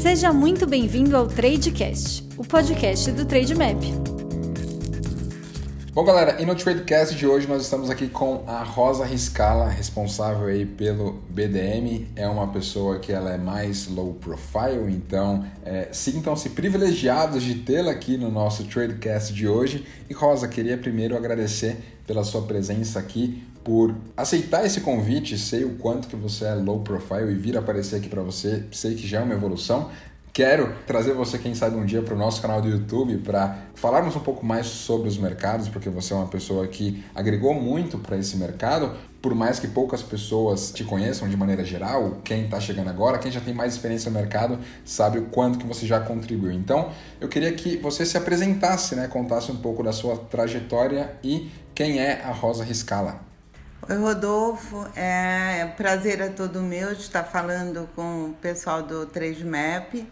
Seja muito bem-vindo ao Tradecast, o podcast do Trademap. Bom, galera, e no Tradecast de hoje nós estamos aqui com a Rosa Riscala, responsável aí pelo BDM. É uma pessoa que ela é mais low profile, então é, sintam-se privilegiados de tê-la aqui no nosso Tradecast de hoje. E Rosa, queria primeiro agradecer pela sua presença aqui, por aceitar esse convite, sei o quanto que você é low profile e vir aparecer aqui para você, sei que já é uma evolução, Quero trazer você, quem sabe, um dia para o nosso canal do YouTube para falarmos um pouco mais sobre os mercados, porque você é uma pessoa que agregou muito para esse mercado. Por mais que poucas pessoas te conheçam de maneira geral, quem está chegando agora, quem já tem mais experiência no mercado, sabe o quanto que você já contribuiu. Então, eu queria que você se apresentasse, né, contasse um pouco da sua trajetória e quem é a Rosa Riscala. Oi, Rodolfo. É prazer é todo meu de estar falando com o pessoal do 3Map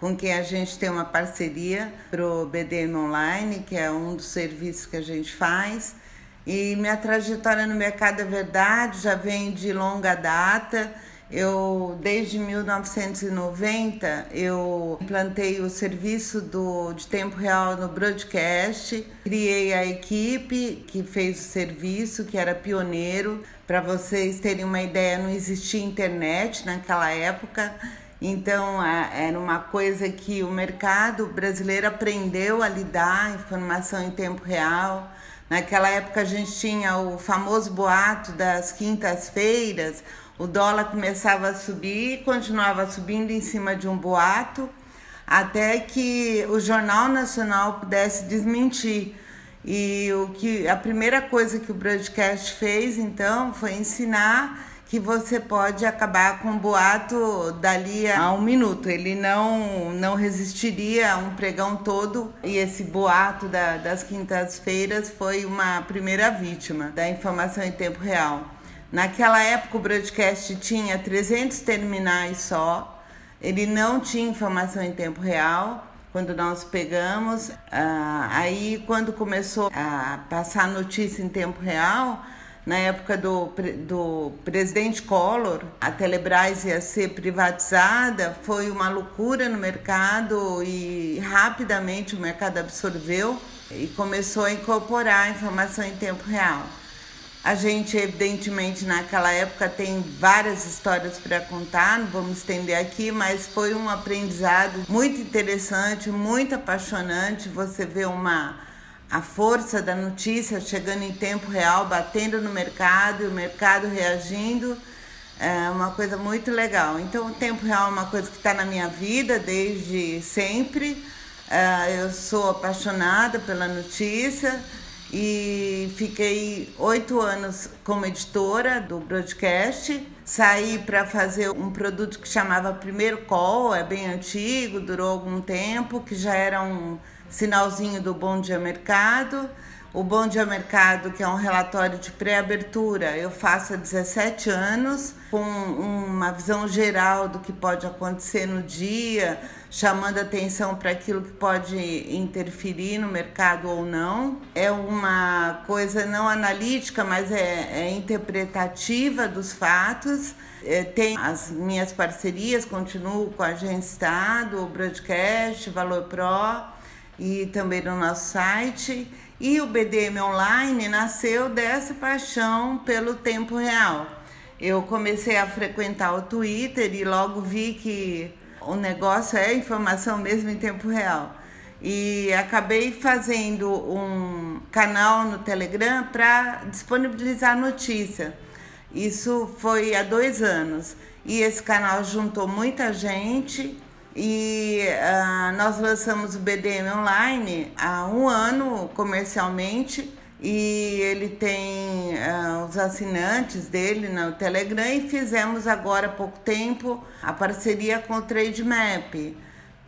com quem a gente tem uma parceria para o BDM Online, que é um dos serviços que a gente faz. E minha trajetória no mercado é verdade, já vem de longa data. Eu, desde 1990, eu implantei o serviço do, de tempo real no broadcast, criei a equipe que fez o serviço, que era pioneiro. Para vocês terem uma ideia, não existia internet naquela época. Então, era uma coisa que o mercado brasileiro aprendeu a lidar, informação em tempo real. Naquela época a gente tinha o famoso boato das quintas-feiras, o dólar começava a subir continuava subindo em cima de um boato, até que o Jornal Nacional pudesse desmentir. E o que a primeira coisa que o broadcast fez, então, foi ensinar que você pode acabar com o boato dali a um minuto. Ele não, não resistiria a um pregão todo e esse boato da, das quintas-feiras foi uma primeira vítima da informação em tempo real. Naquela época o broadcast tinha 300 terminais só, ele não tinha informação em tempo real. Quando nós pegamos, ah, aí quando começou a passar notícia em tempo real, na época do, do presidente Collor, a Telebrás ia ser privatizada, foi uma loucura no mercado e rapidamente o mercado absorveu e começou a incorporar a informação em tempo real. A gente, evidentemente, naquela época tem várias histórias para contar, não vamos estender aqui, mas foi um aprendizado muito interessante, muito apaixonante. Você vê uma a força da notícia chegando em tempo real, batendo no mercado, e o mercado reagindo, é uma coisa muito legal. Então, o tempo real é uma coisa que está na minha vida desde sempre. É, eu sou apaixonada pela notícia e fiquei oito anos como editora do broadcast. Saí para fazer um produto que chamava Primeiro Call, é bem antigo, durou algum tempo, que já era um sinalzinho do Bom Dia Mercado. O Bom Dia Mercado, que é um relatório de pré-abertura, eu faço há 17 anos, com uma visão geral do que pode acontecer no dia, chamando atenção para aquilo que pode interferir no mercado ou não. É uma coisa não analítica, mas é, é interpretativa dos fatos. É, tem as minhas parcerias, continuo com a Agência Estado, o Broadcast, Valor Pro e também no nosso site. E o BDM Online nasceu dessa paixão pelo tempo real. Eu comecei a frequentar o Twitter e logo vi que o negócio é informação mesmo em tempo real. E acabei fazendo um canal no Telegram para disponibilizar notícia. Isso foi há dois anos. E esse canal juntou muita gente e uh, nós lançamos o BDM Online há um ano comercialmente e ele tem uh, os assinantes dele no Telegram e fizemos agora há pouco tempo a parceria com o Trademap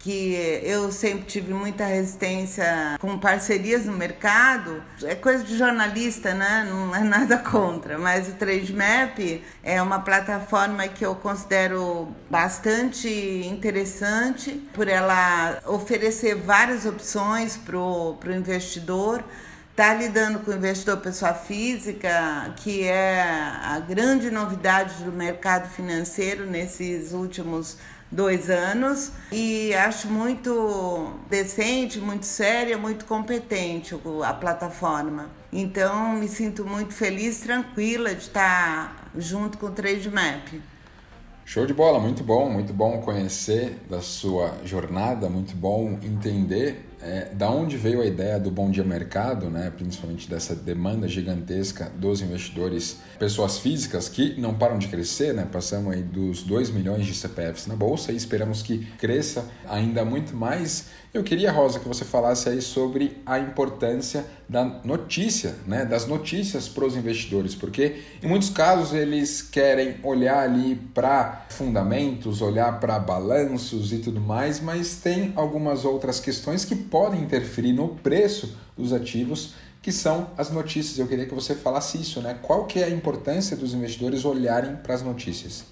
que eu sempre tive muita resistência com parcerias no mercado. É coisa de jornalista, né? Não é nada contra, mas o Trademap é uma plataforma que eu considero bastante interessante por ela oferecer várias opções para o investidor está lidando com o investidor pessoa física, que é a grande novidade do mercado financeiro nesses últimos dois anos e acho muito decente, muito séria, muito competente a plataforma. Então me sinto muito feliz, tranquila de estar junto com o Trade Map. Show de bola, muito bom, muito bom conhecer da sua jornada, muito bom entender é, da onde veio a ideia do Bom Dia Mercado, né, principalmente dessa demanda gigantesca dos investidores, pessoas físicas que não param de crescer, né, passamos aí dos 2 milhões de CPFs na Bolsa e esperamos que cresça ainda muito mais. Eu queria, Rosa, que você falasse aí sobre a importância da notícia, né, das notícias para os investidores, porque em muitos casos eles querem olhar ali para fundamentos, olhar para balanços e tudo mais, mas tem algumas outras questões que podem interferir no preço dos ativos, que são as notícias. Eu queria que você falasse isso, né? Qual que é a importância dos investidores olharem para as notícias?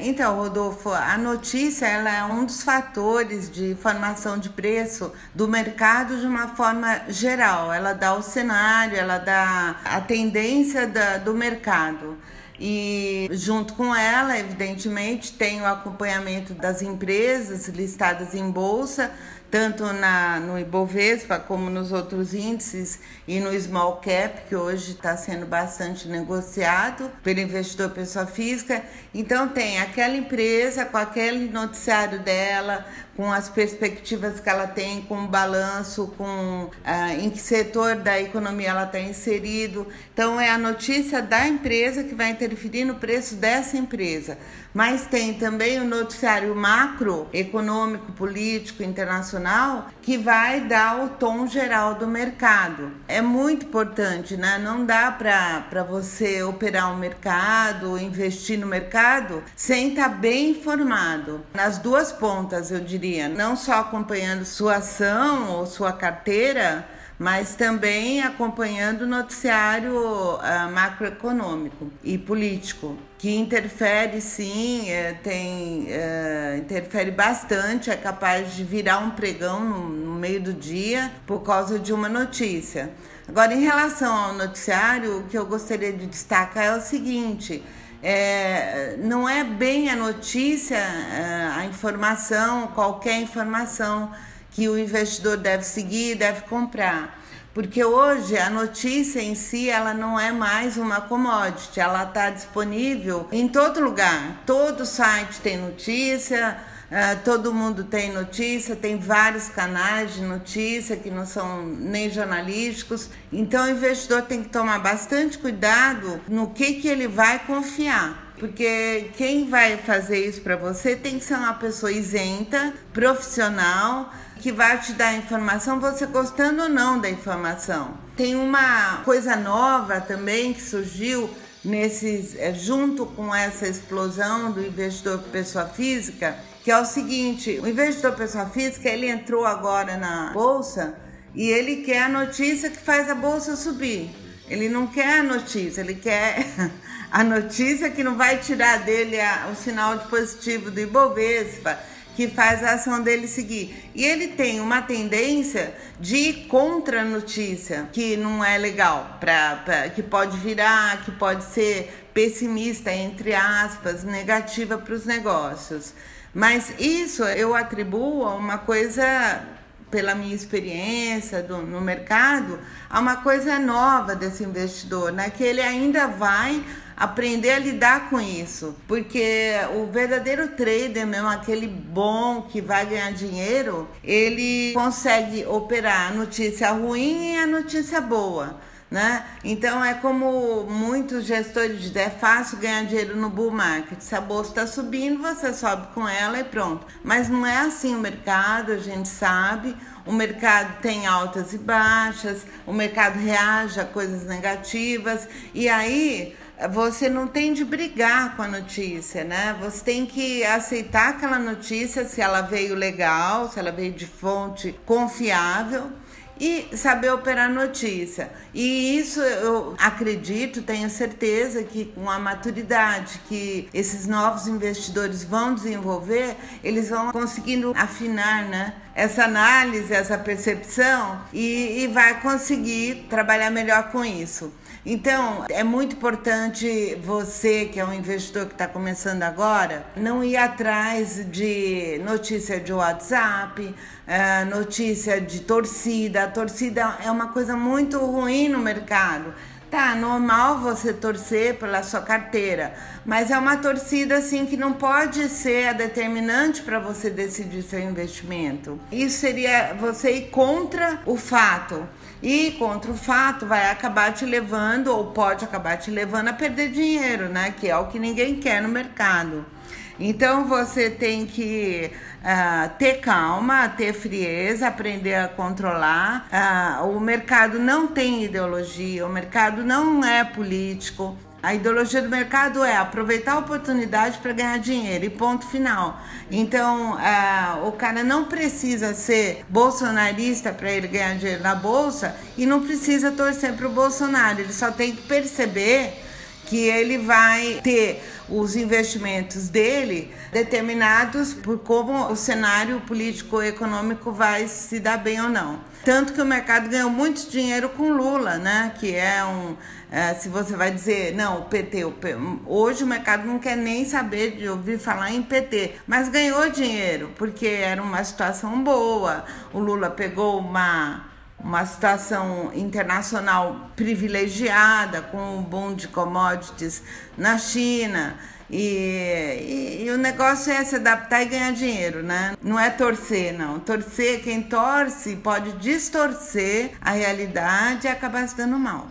Então, Rodolfo, a notícia ela é um dos fatores de formação de preço do mercado de uma forma geral. Ela dá o cenário, ela dá a tendência da, do mercado. E junto com ela, evidentemente, tem o acompanhamento das empresas listadas em bolsa, tanto na, no Ibovespa como nos outros índices e no Small Cap, que hoje está sendo bastante negociado pelo investidor pessoa física. Então tem aquela empresa com aquele noticiário dela, com as perspectivas que ela tem, com o balanço, com ah, em que setor da economia ela está inserido. Então é a notícia da empresa que vai interferir no preço dessa empresa. Mas tem também o noticiário macro, econômico, político, internacional, que vai dar o tom geral do mercado. É muito importante, né? Não dá para você operar o um mercado, investir no mercado, sem estar tá bem informado. Nas duas pontas, eu diria não só acompanhando sua ação ou sua carteira, mas também acompanhando o noticiário uh, macroeconômico e político, que interfere sim, é, tem, é, interfere bastante, é capaz de virar um pregão no, no meio do dia por causa de uma notícia. Agora, em relação ao noticiário, o que eu gostaria de destacar é o seguinte: é, não é bem a notícia, é, a informação, qualquer informação que o investidor deve seguir, deve comprar. Porque hoje a notícia em si ela não é mais uma commodity, ela está disponível em todo lugar. Todo site tem notícia, Uh, todo mundo tem notícia, tem vários canais de notícia que não são nem jornalísticos. Então o investidor tem que tomar bastante cuidado no que, que ele vai confiar. Porque quem vai fazer isso para você tem que ser uma pessoa isenta, profissional, que vai te dar informação, você gostando ou não da informação. Tem uma coisa nova também que surgiu nesses, é, junto com essa explosão do investidor pessoa física, que é o seguinte: o investidor pessoa física ele entrou agora na bolsa e ele quer a notícia que faz a bolsa subir. Ele não quer a notícia, ele quer a notícia que não vai tirar dele a, o sinal de positivo do Ibovespa, que faz a ação dele seguir. E ele tem uma tendência de ir contra a notícia, que não é legal, pra, pra, que pode virar, que pode ser pessimista, entre aspas, negativa para os negócios. Mas isso eu atribuo a uma coisa, pela minha experiência do, no mercado, a uma coisa nova desse investidor, né? Que ele ainda vai aprender a lidar com isso, porque o verdadeiro trader mesmo, aquele bom que vai ganhar dinheiro, ele consegue operar a notícia ruim e a notícia boa. Né? Então é como muitos gestores dizem, é fácil ganhar dinheiro no bull market. Se a bolsa está subindo, você sobe com ela e pronto. Mas não é assim o mercado, a gente sabe. O mercado tem altas e baixas, o mercado reage a coisas negativas e aí você não tem de brigar com a notícia, né? Você tem que aceitar aquela notícia se ela veio legal, se ela veio de fonte confiável e saber operar notícia. E isso eu acredito, tenho certeza que com a maturidade que esses novos investidores vão desenvolver, eles vão conseguindo afinar, né? Essa análise, essa percepção e, e vai conseguir trabalhar melhor com isso. Então, é muito importante você, que é um investidor que está começando agora, não ir atrás de notícia de WhatsApp, é, notícia de torcida. A torcida é uma coisa muito ruim no mercado. Tá, normal você torcer pela sua carteira, mas é uma torcida assim que não pode ser a determinante para você decidir seu investimento. Isso seria você ir contra o fato. E contra o fato vai acabar te levando ou pode acabar te levando a perder dinheiro, né? Que é o que ninguém quer no mercado. Então você tem que uh, ter calma, ter frieza, aprender a controlar. Uh, o mercado não tem ideologia, o mercado não é político. A ideologia do mercado é aproveitar a oportunidade para ganhar dinheiro e ponto final. Então, uh, o cara não precisa ser bolsonarista para ele ganhar dinheiro na bolsa e não precisa torcer para o Bolsonaro. Ele só tem que perceber que ele vai ter os investimentos dele determinados por como o cenário político-econômico vai se dar bem ou não. Tanto que o mercado ganhou muito dinheiro com Lula, né? Que é um. É, se você vai dizer, não, o PT, o P... hoje o mercado não quer nem saber de ouvir falar em PT, mas ganhou dinheiro, porque era uma situação boa. O Lula pegou uma uma situação internacional privilegiada, com o boom de commodities na China. E, e, e, o negócio é se adaptar e ganhar dinheiro, né? Não é torcer, não. Torcer, quem torce pode distorcer a realidade e acabar se dando mal.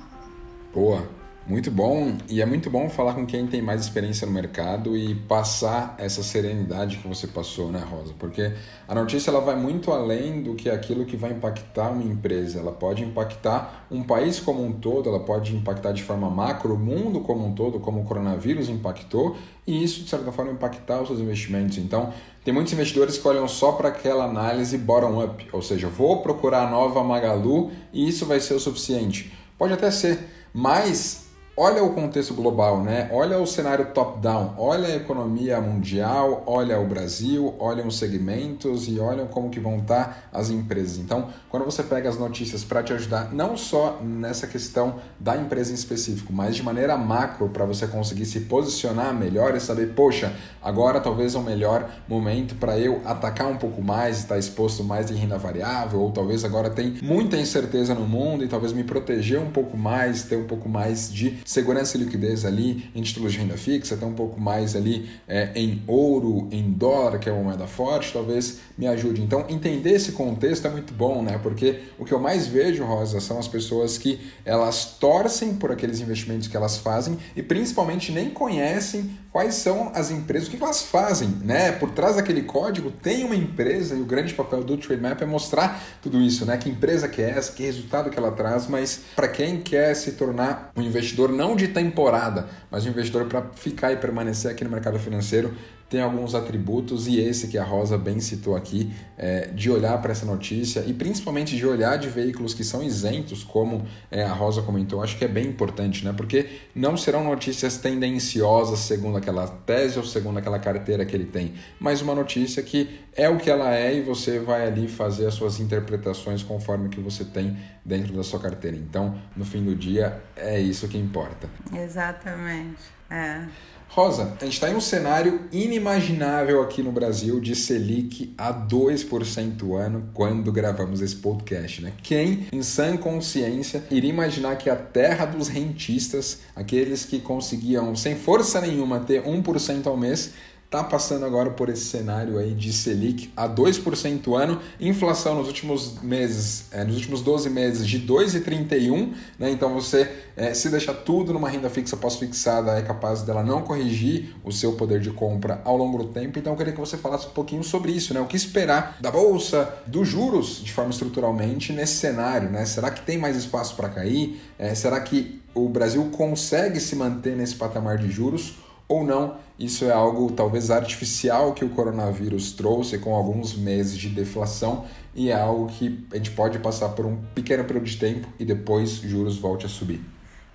Boa. Muito bom, e é muito bom falar com quem tem mais experiência no mercado e passar essa serenidade que você passou, né, Rosa? Porque a notícia ela vai muito além do que aquilo que vai impactar uma empresa. Ela pode impactar um país como um todo, ela pode impactar de forma macro o mundo como um todo, como o coronavírus impactou, e isso, de certa forma, impactar os seus investimentos. Então, tem muitos investidores que olham só para aquela análise bottom-up, ou seja, vou procurar a nova Magalu e isso vai ser o suficiente. Pode até ser, mas olha o contexto global, né? Olha o cenário top-down, olha a economia mundial, olha o Brasil, olha os segmentos e olha como que vão estar as empresas. Então, quando você pega as notícias para te ajudar, não só nessa questão da empresa em específico, mas de maneira macro para você conseguir se posicionar melhor e saber, poxa, agora talvez é o melhor momento para eu atacar um pouco mais, estar exposto mais em renda variável, ou talvez agora tem muita incerteza no mundo e talvez me proteger um pouco mais, ter um pouco mais de segurança e liquidez ali em títulos de renda fixa, até um pouco mais ali é, em ouro, em dólar, que é uma moeda forte, talvez me ajude. Então, entender esse contexto é muito bom, né? Porque o que eu mais vejo, Rosa, são as pessoas que elas torcem por aqueles investimentos que elas fazem e principalmente nem conhecem quais são as empresas, o que elas fazem, né? Por trás daquele código tem uma empresa e o grande papel do Trade Map é mostrar tudo isso, né? Que empresa que é essa, que resultado que ela traz, mas para quem quer se tornar um investidor não de temporada, mas um investidor para ficar e permanecer aqui no mercado financeiro, tem alguns atributos e esse que a Rosa bem citou aqui, é, de olhar para essa notícia e principalmente de olhar de veículos que são isentos, como é, a Rosa comentou, acho que é bem importante, né? Porque não serão notícias tendenciosas segundo aquela tese ou segundo aquela carteira que ele tem, mas uma notícia que é o que ela é e você vai ali fazer as suas interpretações conforme que você tem dentro da sua carteira. Então, no fim do dia, é isso que importa. Exatamente. É. Rosa, a gente está em um cenário inimaginável aqui no Brasil de Selic a 2% ano quando gravamos esse podcast. Né? Quem, em sã consciência, iria imaginar que a terra dos rentistas, aqueles que conseguiam, sem força nenhuma, ter 1% ao mês, está passando agora por esse cenário aí de Selic a 2% ano, inflação nos últimos meses, é, nos últimos 12 meses de 2,31, né? Então você é, se deixar tudo numa renda fixa pós-fixada é capaz dela não corrigir o seu poder de compra ao longo do tempo. Então eu queria que você falasse um pouquinho sobre isso, né? O que esperar da bolsa, dos juros de forma estruturalmente nesse cenário, né? Será que tem mais espaço para cair? É, será que o Brasil consegue se manter nesse patamar de juros? Ou não, isso é algo talvez artificial que o coronavírus trouxe com alguns meses de deflação e é algo que a gente pode passar por um pequeno período de tempo e depois juros volte a subir.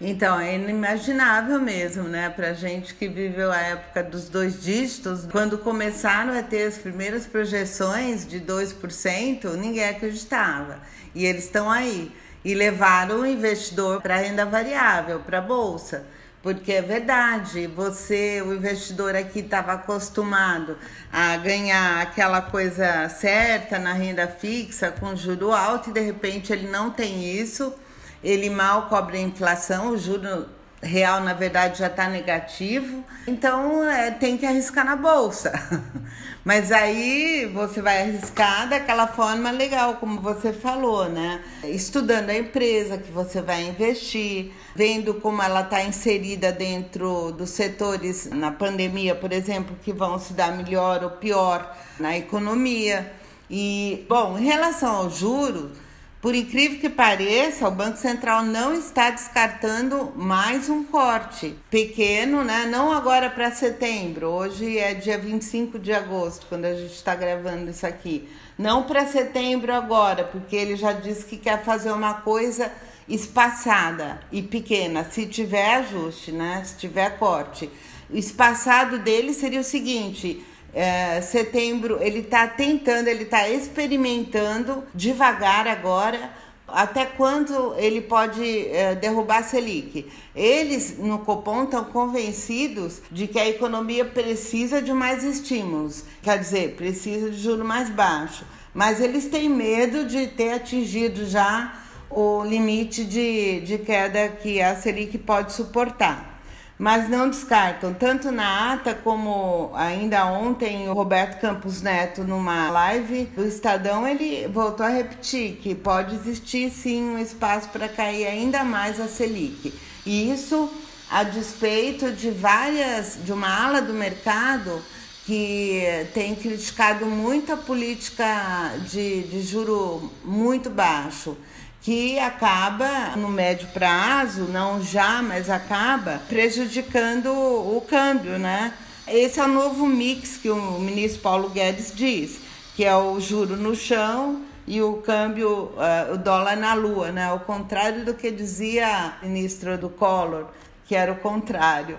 Então, é inimaginável mesmo, né? Pra gente que viveu a época dos dois dígitos, quando começaram a ter as primeiras projeções de 2%, ninguém acreditava. E eles estão aí. e levaram o investidor para renda variável, para a bolsa. Porque é verdade, você, o investidor aqui estava acostumado a ganhar aquela coisa certa na renda fixa com juro alto e de repente ele não tem isso, ele mal cobre a inflação, o juro real na verdade já está negativo, então é, tem que arriscar na bolsa. Mas aí você vai arriscar daquela forma legal, como você falou, né? Estudando a empresa que você vai investir, vendo como ela está inserida dentro dos setores na pandemia, por exemplo, que vão se dar melhor ou pior na economia. E, bom, em relação ao juros, por incrível que pareça, o Banco Central não está descartando mais um corte pequeno, né? Não agora para setembro, hoje é dia 25 de agosto, quando a gente está gravando isso aqui. Não para setembro agora, porque ele já disse que quer fazer uma coisa espaçada e pequena, se tiver ajuste, né? Se tiver corte. O espaçado dele seria o seguinte: é, setembro ele está tentando, ele está experimentando devagar agora até quando ele pode é, derrubar a Selic. Eles no Copom estão convencidos de que a economia precisa de mais estímulos, quer dizer, precisa de juro mais baixo. Mas eles têm medo de ter atingido já o limite de, de queda que a Selic pode suportar mas não descartam, tanto na ata como ainda ontem o Roberto Campos Neto, numa live do Estadão, ele voltou a repetir que pode existir sim um espaço para cair ainda mais a Selic. E isso a despeito de várias, de uma ala do mercado que tem criticado muito a política de, de juro muito baixo que acaba no médio prazo, não já, mas acaba prejudicando o câmbio, né? Esse é o novo mix que o ministro Paulo Guedes diz, que é o juro no chão e o câmbio, uh, o dólar na lua, né? Ao contrário do que dizia a ministra do Collor, que era o contrário.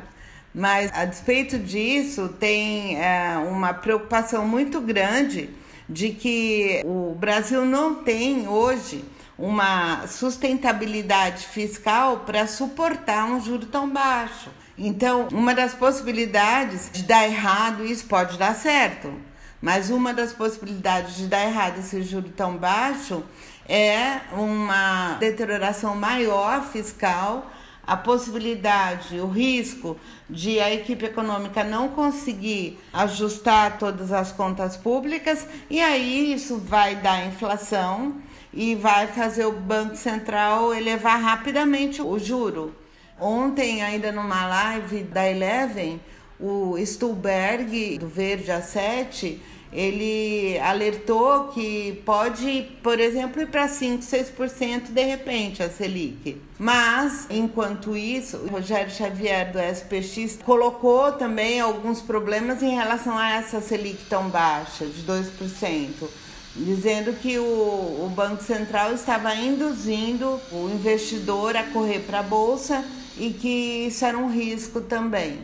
Mas, a despeito disso, tem uh, uma preocupação muito grande de que o Brasil não tem hoje uma sustentabilidade fiscal para suportar um juro tão baixo. Então, uma das possibilidades de dar errado, isso pode dar certo, mas uma das possibilidades de dar errado esse juro tão baixo é uma deterioração maior fiscal, a possibilidade, o risco de a equipe econômica não conseguir ajustar todas as contas públicas e aí isso vai dar inflação e vai fazer o Banco Central elevar rapidamente o juro. Ontem, ainda numa live da Eleven, o Stuhlberg, do Verde A7, ele alertou que pode, por exemplo, ir para 5, 6% de repente a Selic. Mas, enquanto isso, o Rogério Xavier do SPX colocou também alguns problemas em relação a essa Selic tão baixa, de 2% dizendo que o, o Banco Central estava induzindo o investidor a correr para a Bolsa e que isso era um risco também.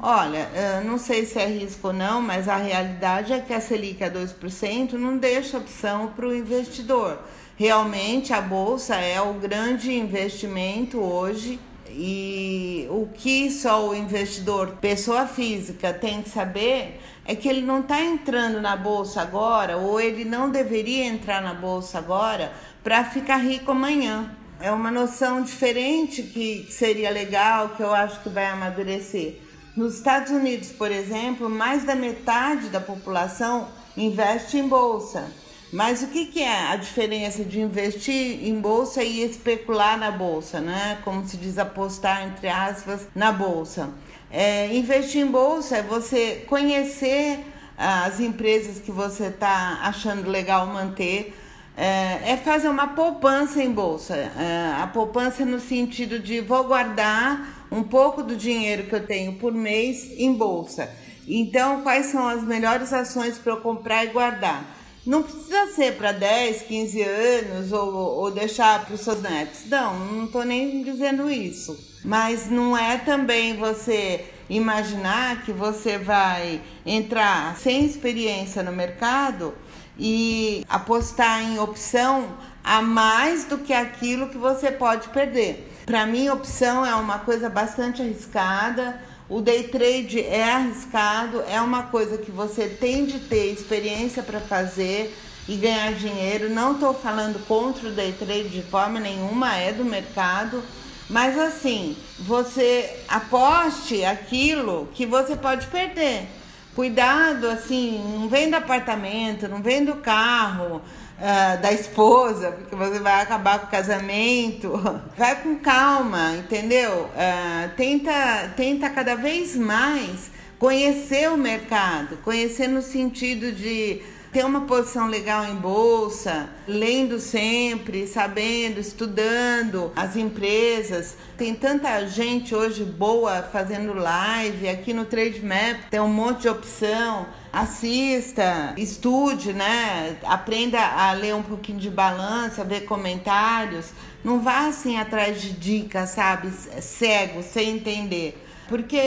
Olha, não sei se é risco ou não, mas a realidade é que a Selic a 2% não deixa opção para o investidor. Realmente a Bolsa é o grande investimento hoje e o que só o investidor, pessoa física, tem que saber é que ele não está entrando na bolsa agora, ou ele não deveria entrar na bolsa agora para ficar rico amanhã. É uma noção diferente que seria legal, que eu acho que vai amadurecer. Nos Estados Unidos, por exemplo, mais da metade da população investe em bolsa. Mas o que, que é a diferença de investir em bolsa e especular na bolsa, né? Como se diz apostar entre aspas na bolsa. É, investir em bolsa é você conhecer as empresas que você está achando legal manter. É, é, fazer uma poupança em bolsa. É, a poupança no sentido de vou guardar um pouco do dinheiro que eu tenho por mês em bolsa. Então, quais são as melhores ações para eu comprar e guardar? Não precisa ser para 10, 15 anos ou, ou deixar para os seus netos. Não, não estou nem dizendo isso. Mas não é também você imaginar que você vai entrar sem experiência no mercado e apostar em opção a mais do que aquilo que você pode perder. Para mim, opção é uma coisa bastante arriscada. O day trade é arriscado, é uma coisa que você tem de ter experiência para fazer e ganhar dinheiro. Não estou falando contra o day trade de forma nenhuma, é do mercado. Mas assim, você aposte aquilo que você pode perder. Cuidado, assim, não vem do apartamento, não vem do carro, uh, da esposa, porque você vai acabar com o casamento. Vai com calma, entendeu? Uh, tenta, tenta cada vez mais conhecer o mercado, conhecer no sentido de ter uma posição legal em bolsa, lendo sempre, sabendo, estudando as empresas. Tem tanta gente hoje boa fazendo live. Aqui no Trade Map tem um monte de opção. Assista, estude, né? Aprenda a ler um pouquinho de balança, ver comentários. Não vá assim atrás de dicas, sabe? Cego, sem entender. Porque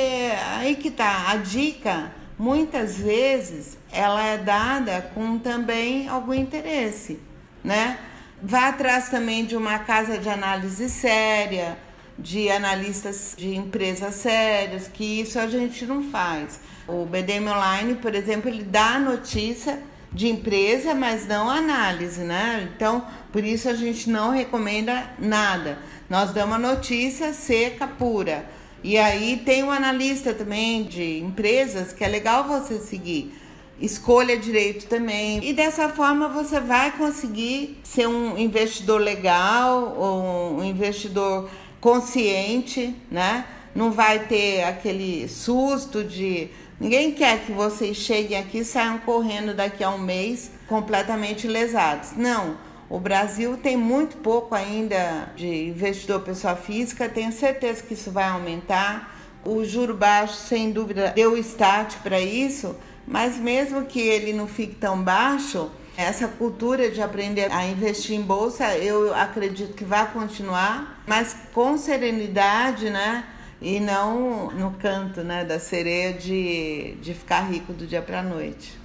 aí que tá, a dica muitas vezes ela é dada com também algum interesse, né? Vá atrás também de uma casa de análise séria, de analistas de empresas sérias, que isso a gente não faz. O BDM Online, por exemplo, ele dá notícia de empresa, mas não análise, né? Então, por isso a gente não recomenda nada. Nós damos a notícia seca, pura. E aí tem um analista também de empresas que é legal você seguir. Escolha direito também. E dessa forma você vai conseguir ser um investidor legal ou um investidor consciente, né? Não vai ter aquele susto de ninguém quer que vocês cheguem aqui e saiam correndo daqui a um mês completamente lesados. Não o Brasil tem muito pouco ainda de investidor pessoa física, tenho certeza que isso vai aumentar. O juro baixo, sem dúvida, deu start para isso, mas mesmo que ele não fique tão baixo, essa cultura de aprender a investir em bolsa, eu acredito que vai continuar, mas com serenidade, né? E não no canto né, da sereia de, de ficar rico do dia para a noite.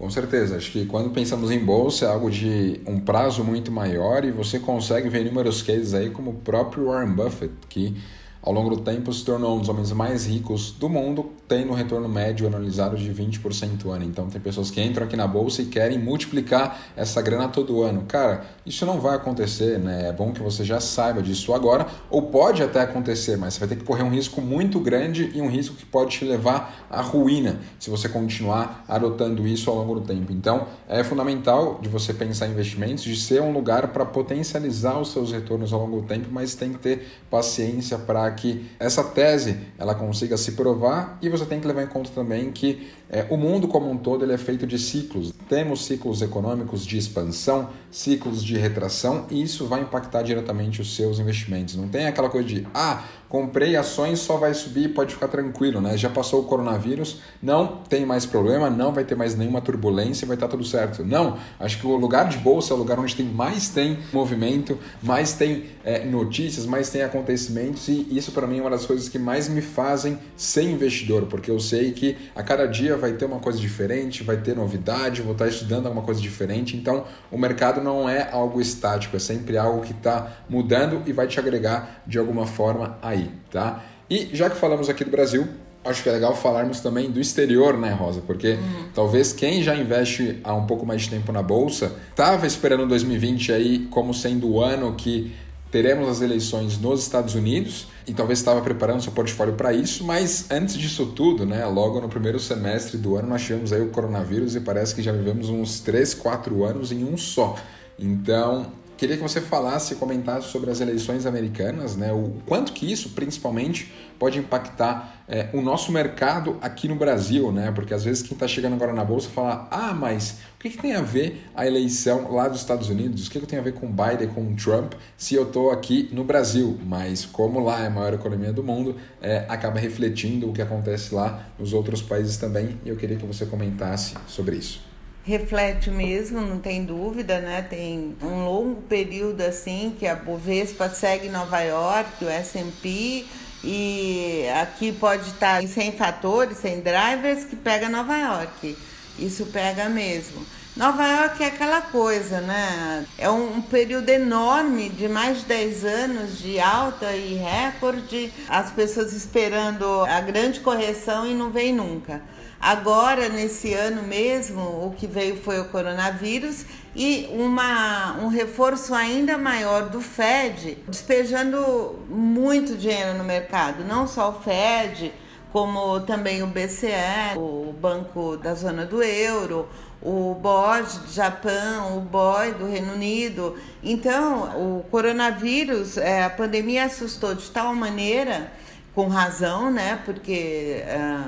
Com certeza, acho que quando pensamos em bolsa é algo de um prazo muito maior e você consegue ver inúmeros cases aí como o próprio Warren Buffett, que ao longo do tempo se tornou um dos homens mais ricos do mundo, tendo um retorno médio analisado de 20% ano. Então tem pessoas que entram aqui na bolsa e querem multiplicar essa grana todo ano. Cara, isso não vai acontecer, né? É bom que você já saiba disso agora, ou pode até acontecer, mas você vai ter que correr um risco muito grande e um risco que pode te levar à ruína se você continuar adotando isso ao longo do tempo. Então é fundamental de você pensar em investimentos, de ser um lugar para potencializar os seus retornos ao longo do tempo, mas tem que ter paciência para que essa tese ela consiga se provar e você tem que levar em conta também que é, o mundo como um todo ele é feito de ciclos. Temos ciclos econômicos de expansão, ciclos de retração e isso vai impactar diretamente os seus investimentos. Não tem aquela coisa de ah, comprei ações, só vai subir, pode ficar tranquilo, né? Já passou o coronavírus, não tem mais problema, não vai ter mais nenhuma turbulência, vai estar tudo certo. Não, acho que o lugar de bolsa é o lugar onde tem mais tem movimento, mais tem é, notícias, mais tem acontecimentos e isso para mim é uma das coisas que mais me fazem ser investidor, porque eu sei que a cada dia vai ter uma coisa diferente, vai ter novidade, vou estar estudando alguma coisa diferente, então o mercado não é algo estático, é sempre algo que está mudando e vai te agregar de alguma forma aí aí, tá? E já que falamos aqui do Brasil, acho que é legal falarmos também do exterior, né, Rosa? Porque uhum. talvez quem já investe há um pouco mais de tempo na bolsa estava esperando 2020 aí como sendo o ano que teremos as eleições nos Estados Unidos e talvez estava preparando seu portfólio para isso, mas antes disso tudo, né, logo no primeiro semestre do ano nós tivemos aí o coronavírus e parece que já vivemos uns 3, 4 anos em um só. Então, Queria que você falasse e comentasse sobre as eleições americanas, né? o quanto que isso, principalmente, pode impactar é, o nosso mercado aqui no Brasil, né? Porque às vezes quem está chegando agora na bolsa fala: ah, mas o que, que, tem a ver a eleição lá dos Estados Unidos? O que, que tem a ver com Biden, com Trump, se eu estou aqui no Brasil? Mas como lá é a maior economia do mundo, é, acaba refletindo o que acontece lá nos outros países também. E eu queria que você comentasse sobre isso reflete mesmo, não tem dúvida, né? Tem um longo período assim que a Bovespa segue Nova York, o S&P e aqui pode estar sem fatores, sem drivers que pega Nova York. Isso pega mesmo. Nova York é aquela coisa, né? É um período enorme de mais de 10 anos de alta e recorde, as pessoas esperando a grande correção e não vem nunca. Agora, nesse ano mesmo, o que veio foi o coronavírus e uma, um reforço ainda maior do Fed, despejando muito dinheiro no mercado. Não só o Fed, como também o BCE, o Banco da Zona do Euro, o BOJ do Japão, o BOI do Reino Unido. Então, o coronavírus, é, a pandemia assustou de tal maneira, com razão, né? Porque é,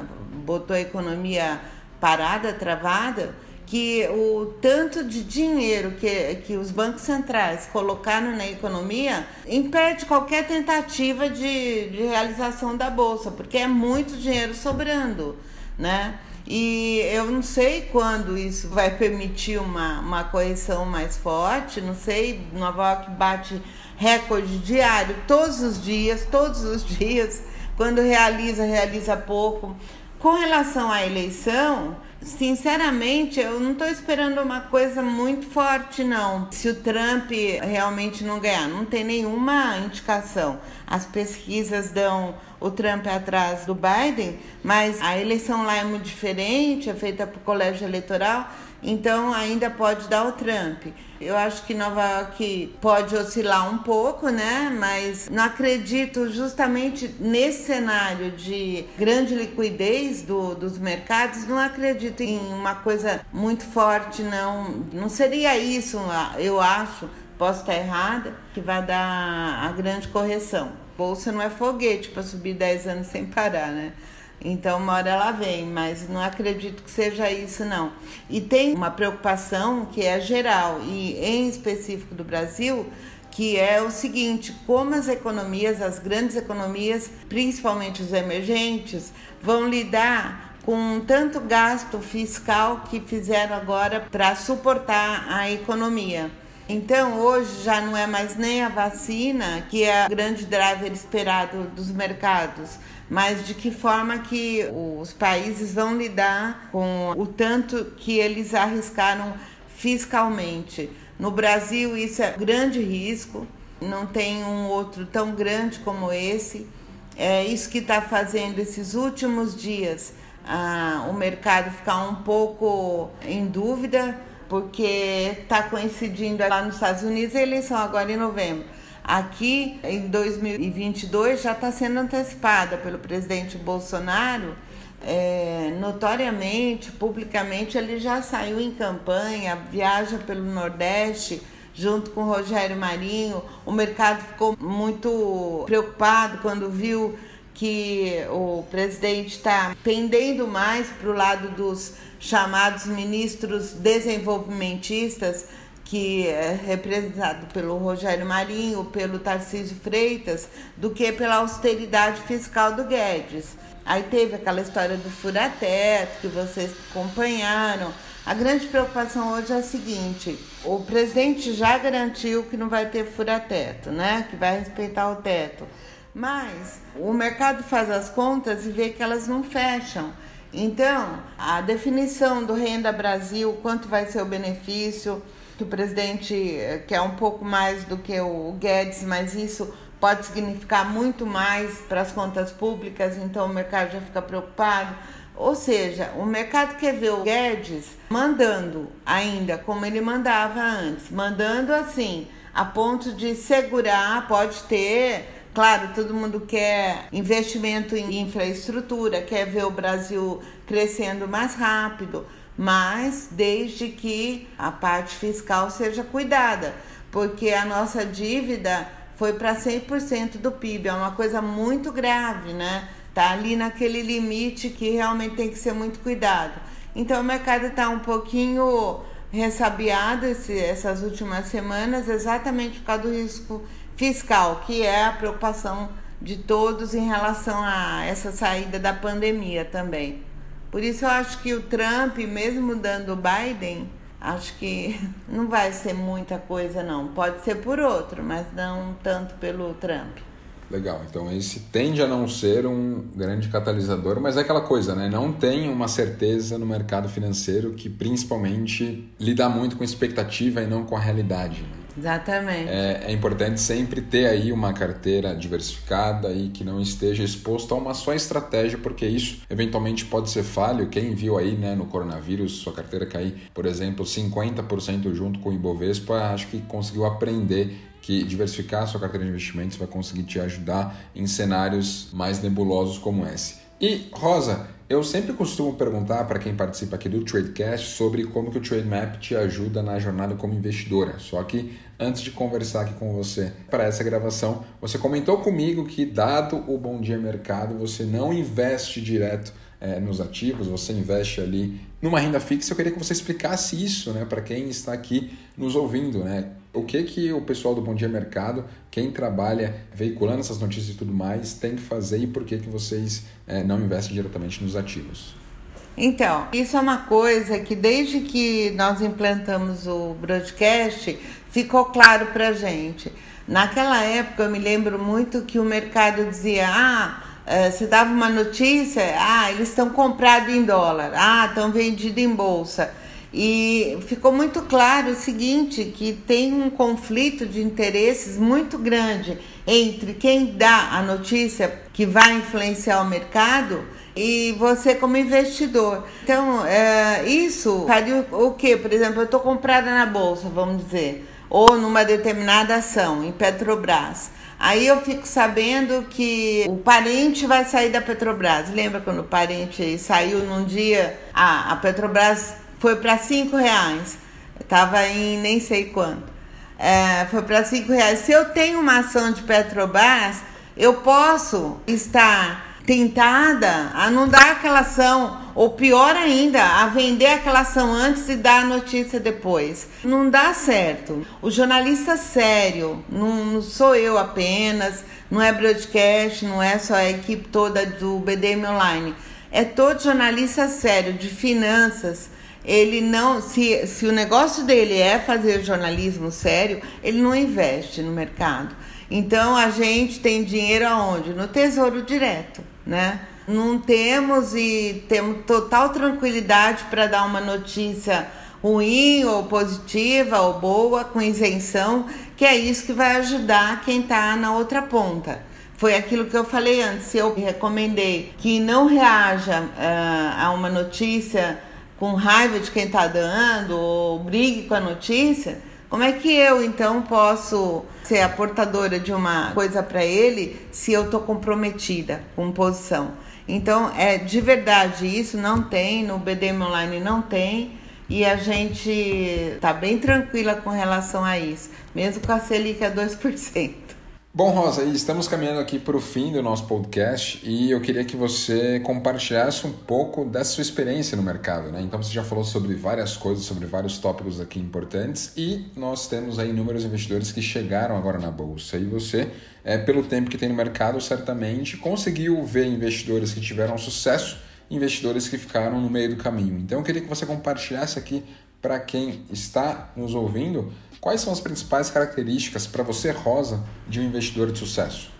botou a economia parada, travada, que o tanto de dinheiro que, que os bancos centrais colocaram na economia impede qualquer tentativa de, de realização da bolsa, porque é muito dinheiro sobrando, né? E eu não sei quando isso vai permitir uma, uma correção mais forte, não sei, Nova York bate recorde diário, todos os dias, todos os dias, quando realiza, realiza pouco. Com relação à eleição, sinceramente, eu não estou esperando uma coisa muito forte, não. Se o Trump realmente não ganhar, não tem nenhuma indicação. As pesquisas dão o Trump atrás do Biden, mas a eleição lá é muito diferente, é feita por colégio eleitoral, então ainda pode dar o Trump. Eu acho que Nova York pode oscilar um pouco, né? Mas não acredito justamente nesse cenário de grande liquidez do, dos mercados, não acredito em uma coisa muito forte, não. Não seria isso, eu acho, posso estar errada, que vai dar a grande correção. Bolsa não é foguete para subir 10 anos sem parar, né? Então, uma hora ela vem, mas não acredito que seja isso, não. E tem uma preocupação que é geral, e em específico do Brasil, que é o seguinte: como as economias, as grandes economias, principalmente os emergentes, vão lidar com tanto gasto fiscal que fizeram agora para suportar a economia. Então, hoje já não é mais nem a vacina que é o grande driver esperado dos mercados, mas de que forma que os países vão lidar com o tanto que eles arriscaram fiscalmente. No Brasil, isso é grande risco, não tem um outro tão grande como esse. É isso que está fazendo esses últimos dias ah, o mercado ficar um pouco em dúvida, porque está coincidindo lá nos Estados Unidos a eleição agora em novembro. Aqui em 2022 já está sendo antecipada pelo presidente Bolsonaro. É, notoriamente, publicamente, ele já saiu em campanha, viaja pelo Nordeste junto com Rogério Marinho. O mercado ficou muito preocupado quando viu que o presidente está pendendo mais para o lado dos chamados ministros desenvolvimentistas que é representado pelo Rogério Marinho, pelo Tarcísio Freitas, do que pela austeridade fiscal do Guedes. Aí teve aquela história do furateto que vocês acompanharam. A grande preocupação hoje é a seguinte: o presidente já garantiu que não vai ter furateto, né? Que vai respeitar o teto. Mas o mercado faz as contas e vê que elas não fecham. Então, a definição do Renda Brasil, quanto vai ser o benefício, que o presidente eh, quer um pouco mais do que o Guedes, mas isso pode significar muito mais para as contas públicas, então o mercado já fica preocupado. Ou seja, o mercado quer ver o Guedes mandando ainda como ele mandava antes, mandando assim, a ponto de segurar, pode ter Claro, todo mundo quer investimento em infraestrutura, quer ver o Brasil crescendo mais rápido, mas desde que a parte fiscal seja cuidada, porque a nossa dívida foi para 100% do PIB, é uma coisa muito grave, né? Tá ali naquele limite que realmente tem que ser muito cuidado. Então o mercado está um pouquinho ressabiado esse, essas últimas semanas, exatamente por causa do risco fiscal, que é a preocupação de todos em relação a essa saída da pandemia também. Por isso eu acho que o Trump, mesmo dando o Biden, acho que não vai ser muita coisa não. Pode ser por outro, mas não tanto pelo Trump. Legal, então esse tende a não ser um grande catalisador, mas é aquela coisa, né? Não tem uma certeza no mercado financeiro que principalmente lida muito com expectativa e não com a realidade. Né? Exatamente. É, é, importante sempre ter aí uma carteira diversificada e que não esteja exposto a uma só estratégia, porque isso eventualmente pode ser falho. Quem viu aí né, no coronavírus sua carteira cair, por exemplo, 50% junto com o Ibovespa, acho que conseguiu aprender que diversificar a sua carteira de investimentos vai conseguir te ajudar em cenários mais nebulosos como esse. E, Rosa, eu sempre costumo perguntar para quem participa aqui do Tradecast sobre como que o Trade Map te ajuda na jornada como investidora. Só que antes de conversar aqui com você para essa gravação, você comentou comigo que dado o Bom Dia Mercado, você não investe direto é, nos ativos, você investe ali numa renda fixa. Eu queria que você explicasse isso, né, para quem está aqui nos ouvindo, né? O que que o pessoal do Bom Dia Mercado, quem trabalha veiculando essas notícias e tudo mais, tem que fazer e por que que vocês é, não investem diretamente nos ativos? Então, isso é uma coisa que desde que nós implantamos o broadcast ficou claro para gente. Naquela época eu me lembro muito que o mercado dizia: ah, é, você dava uma notícia, ah, eles estão comprados em dólar, ah, estão vendidos em bolsa. E ficou muito claro o seguinte, que tem um conflito de interesses muito grande entre quem dá a notícia que vai influenciar o mercado e você como investidor. Então, é, isso faria o que? Por exemplo, eu estou comprada na bolsa, vamos dizer, ou numa determinada ação, em Petrobras. Aí eu fico sabendo que o parente vai sair da Petrobras. Lembra quando o parente saiu num dia? Ah, a Petrobras foi para cinco reais. Estava em nem sei quanto. É, foi para cinco reais. Se eu tenho uma ação de Petrobras, eu posso estar tentada a não dar aquela ação, ou pior ainda, a vender aquela ação antes e dar a notícia depois. Não dá certo. O jornalista sério, não, não sou eu apenas, não é broadcast, não é só a equipe toda do BDM Online. É todo jornalista sério de finanças ele não se, se o negócio dele é fazer jornalismo sério, ele não investe no mercado. Então a gente tem dinheiro aonde? No Tesouro Direto, né? Não temos e temos total tranquilidade para dar uma notícia ruim ou positiva ou boa com isenção, que é isso que vai ajudar quem está na outra ponta. Foi aquilo que eu falei antes. Eu recomendei que não reaja uh, a uma notícia com raiva de quem está dando ou brigue com a notícia, como é que eu então posso ser a portadora de uma coisa para ele se eu estou comprometida com posição? Então, é de verdade isso não tem no BDM online não tem e a gente está bem tranquila com relação a isso, mesmo com a Selic a 2%. Bom, Rosa, estamos caminhando aqui para o fim do nosso podcast e eu queria que você compartilhasse um pouco dessa sua experiência no mercado. Né? Então, você já falou sobre várias coisas, sobre vários tópicos aqui importantes e nós temos aí inúmeros investidores que chegaram agora na bolsa. E você, é, pelo tempo que tem no mercado, certamente conseguiu ver investidores que tiveram sucesso investidores que ficaram no meio do caminho. Então, eu queria que você compartilhasse aqui para quem está nos ouvindo Quais são as principais características para você, Rosa, de um investidor de sucesso?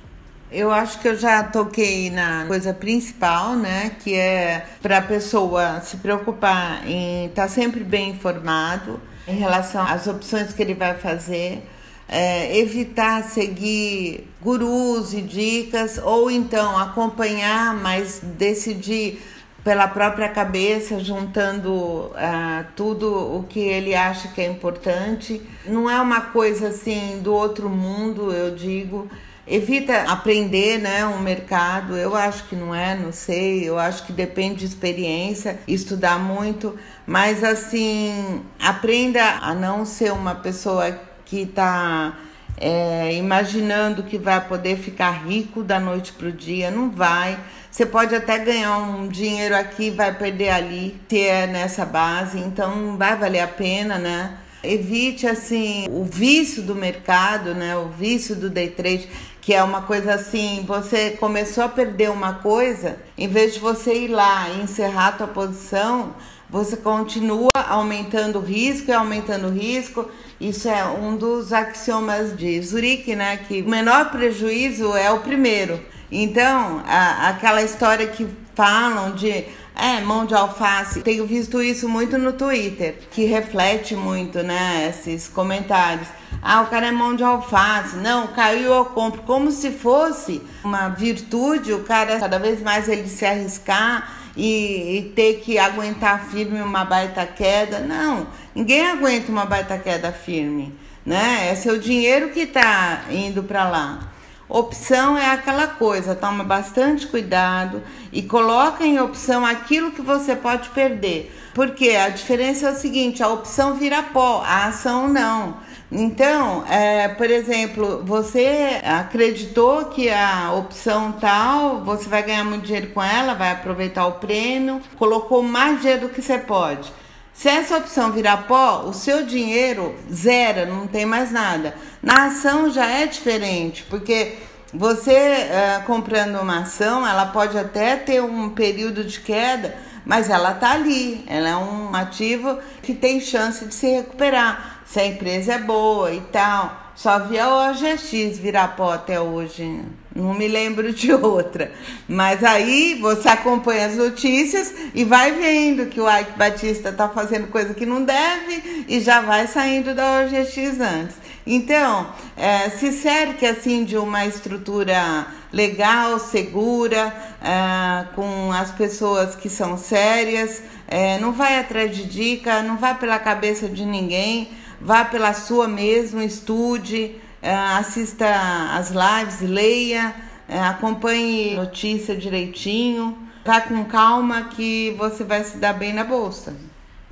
Eu acho que eu já toquei na coisa principal, né? Que é para a pessoa se preocupar em estar tá sempre bem informado em relação às opções que ele vai fazer. É, evitar seguir gurus e dicas, ou então acompanhar, mas decidir pela própria cabeça, juntando uh, tudo o que ele acha que é importante. Não é uma coisa assim do outro mundo, eu digo. Evita aprender, né, um mercado. Eu acho que não é, não sei. Eu acho que depende de experiência, estudar muito. Mas assim, aprenda a não ser uma pessoa que está é, imaginando que vai poder ficar rico da noite para o dia. Não vai você pode até ganhar um dinheiro aqui, vai perder ali, ter é nessa base, então não vai valer a pena, né? Evite assim o vício do mercado, né? O vício do day trade, que é uma coisa assim, você começou a perder uma coisa, em vez de você ir lá e encerrar a tua posição, você continua aumentando o risco e aumentando o risco. Isso é um dos axiomas de Zurique, né? Que o menor prejuízo é o primeiro. Então, a, aquela história que falam de é, mão de alface. Tenho visto isso muito no Twitter, que reflete muito, né, esses comentários. Ah, o cara é mão de alface. Não, caiu eu compro. Como se fosse uma virtude, o cara cada vez mais ele se arriscar e, e ter que aguentar firme uma baita queda. Não, ninguém aguenta uma baita queda firme, né? É seu dinheiro que está indo para lá. Opção é aquela coisa, toma bastante cuidado e coloca em opção aquilo que você pode perder. Porque a diferença é o seguinte: a opção vira pó, a ação não. Então, é, por exemplo, você acreditou que a opção tal, você vai ganhar muito dinheiro com ela, vai aproveitar o prêmio, colocou mais dinheiro do que você pode. Se essa opção virar pó, o seu dinheiro zera, não tem mais nada. Na ação já é diferente, porque você uh, comprando uma ação, ela pode até ter um período de queda, mas ela está ali. Ela é um ativo que tem chance de se recuperar. Se a empresa é boa e tal. Só vi a OGX virar pó até hoje. Não me lembro de outra. Mas aí você acompanha as notícias e vai vendo que o Ike Batista está fazendo coisa que não deve e já vai saindo da OGX antes. Então, é, se cerque assim de uma estrutura legal, segura, é, com as pessoas que são sérias, é, não vai atrás de dica, não vai pela cabeça de ninguém, vá pela sua mesmo, estude, assista as lives, leia, é, acompanhe notícia direitinho, vá com calma que você vai se dar bem na bolsa.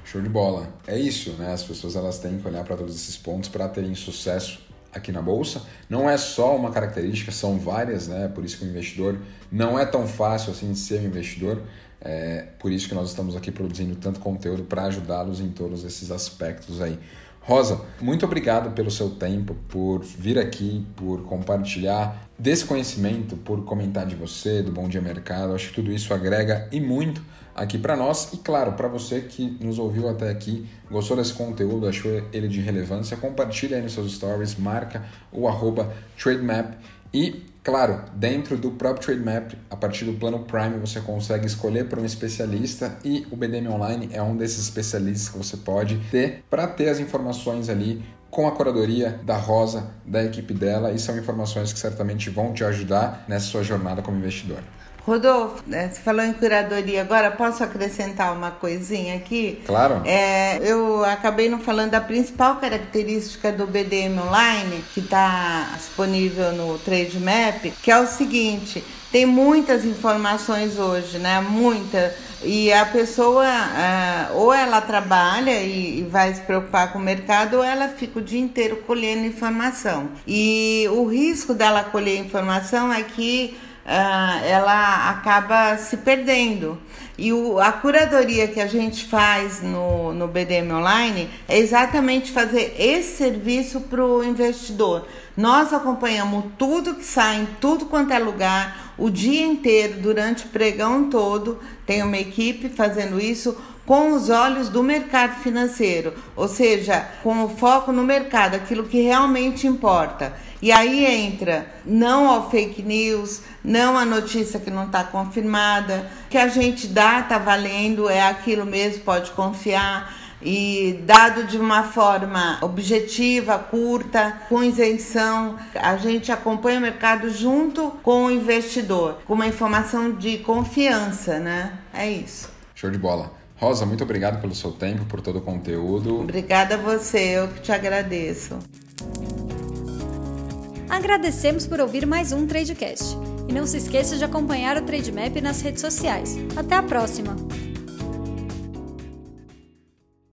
Show de bola. É isso, né? As pessoas elas têm que olhar para todos esses pontos para terem sucesso aqui na bolsa. Não é só uma característica, são várias, né? Por isso que o investidor não é tão fácil assim de ser um investidor. É por isso que nós estamos aqui produzindo tanto conteúdo para ajudá-los em todos esses aspectos aí. Rosa, muito obrigado pelo seu tempo, por vir aqui, por compartilhar desse conhecimento, por comentar de você, do Bom Dia Mercado. Acho que tudo isso agrega e muito aqui para nós. E claro, para você que nos ouviu até aqui, gostou desse conteúdo, achou ele de relevância, compartilha aí nos seus stories, marca o arroba TradeMap e Claro, dentro do próprio TradeMap, a partir do plano Prime, você consegue escolher para um especialista e o BDM Online é um desses especialistas que você pode ter para ter as informações ali com a curadoria da Rosa, da equipe dela, e são informações que certamente vão te ajudar nessa sua jornada como investidor. Rodolfo, né, você falou em curadoria agora, posso acrescentar uma coisinha aqui? Claro. É, eu acabei não falando da principal característica do BDM Online, que está disponível no Trade Map, que é o seguinte: tem muitas informações hoje, né? Muita. E a pessoa, uh, ou ela trabalha e, e, vai se preocupar com o mercado, ou ela fica o dia inteiro colhendo informação. E o risco dela colher informação é que uh, ela acaba se perdendo. E o, a curadoria que a gente faz no, no BDM Online é exatamente fazer esse serviço para o investidor. Nós acompanhamos tudo que sai em tudo quanto é lugar, o dia inteiro, durante o pregão todo. Tem uma equipe fazendo isso com os olhos do mercado financeiro, ou seja, com o foco no mercado, aquilo que realmente importa. E aí entra não ao fake news, não a notícia que não está confirmada, que a gente dá, está valendo, é aquilo mesmo, pode confiar e dado de uma forma objetiva, curta, com isenção. A gente acompanha o mercado junto com o investidor, com uma informação de confiança, né? É isso. Show de bola. Rosa, muito obrigado pelo seu tempo, por todo o conteúdo. Obrigada a você, eu que te agradeço. Agradecemos por ouvir mais um Tradecast. E não se esqueça de acompanhar o Trademap nas redes sociais. Até a próxima!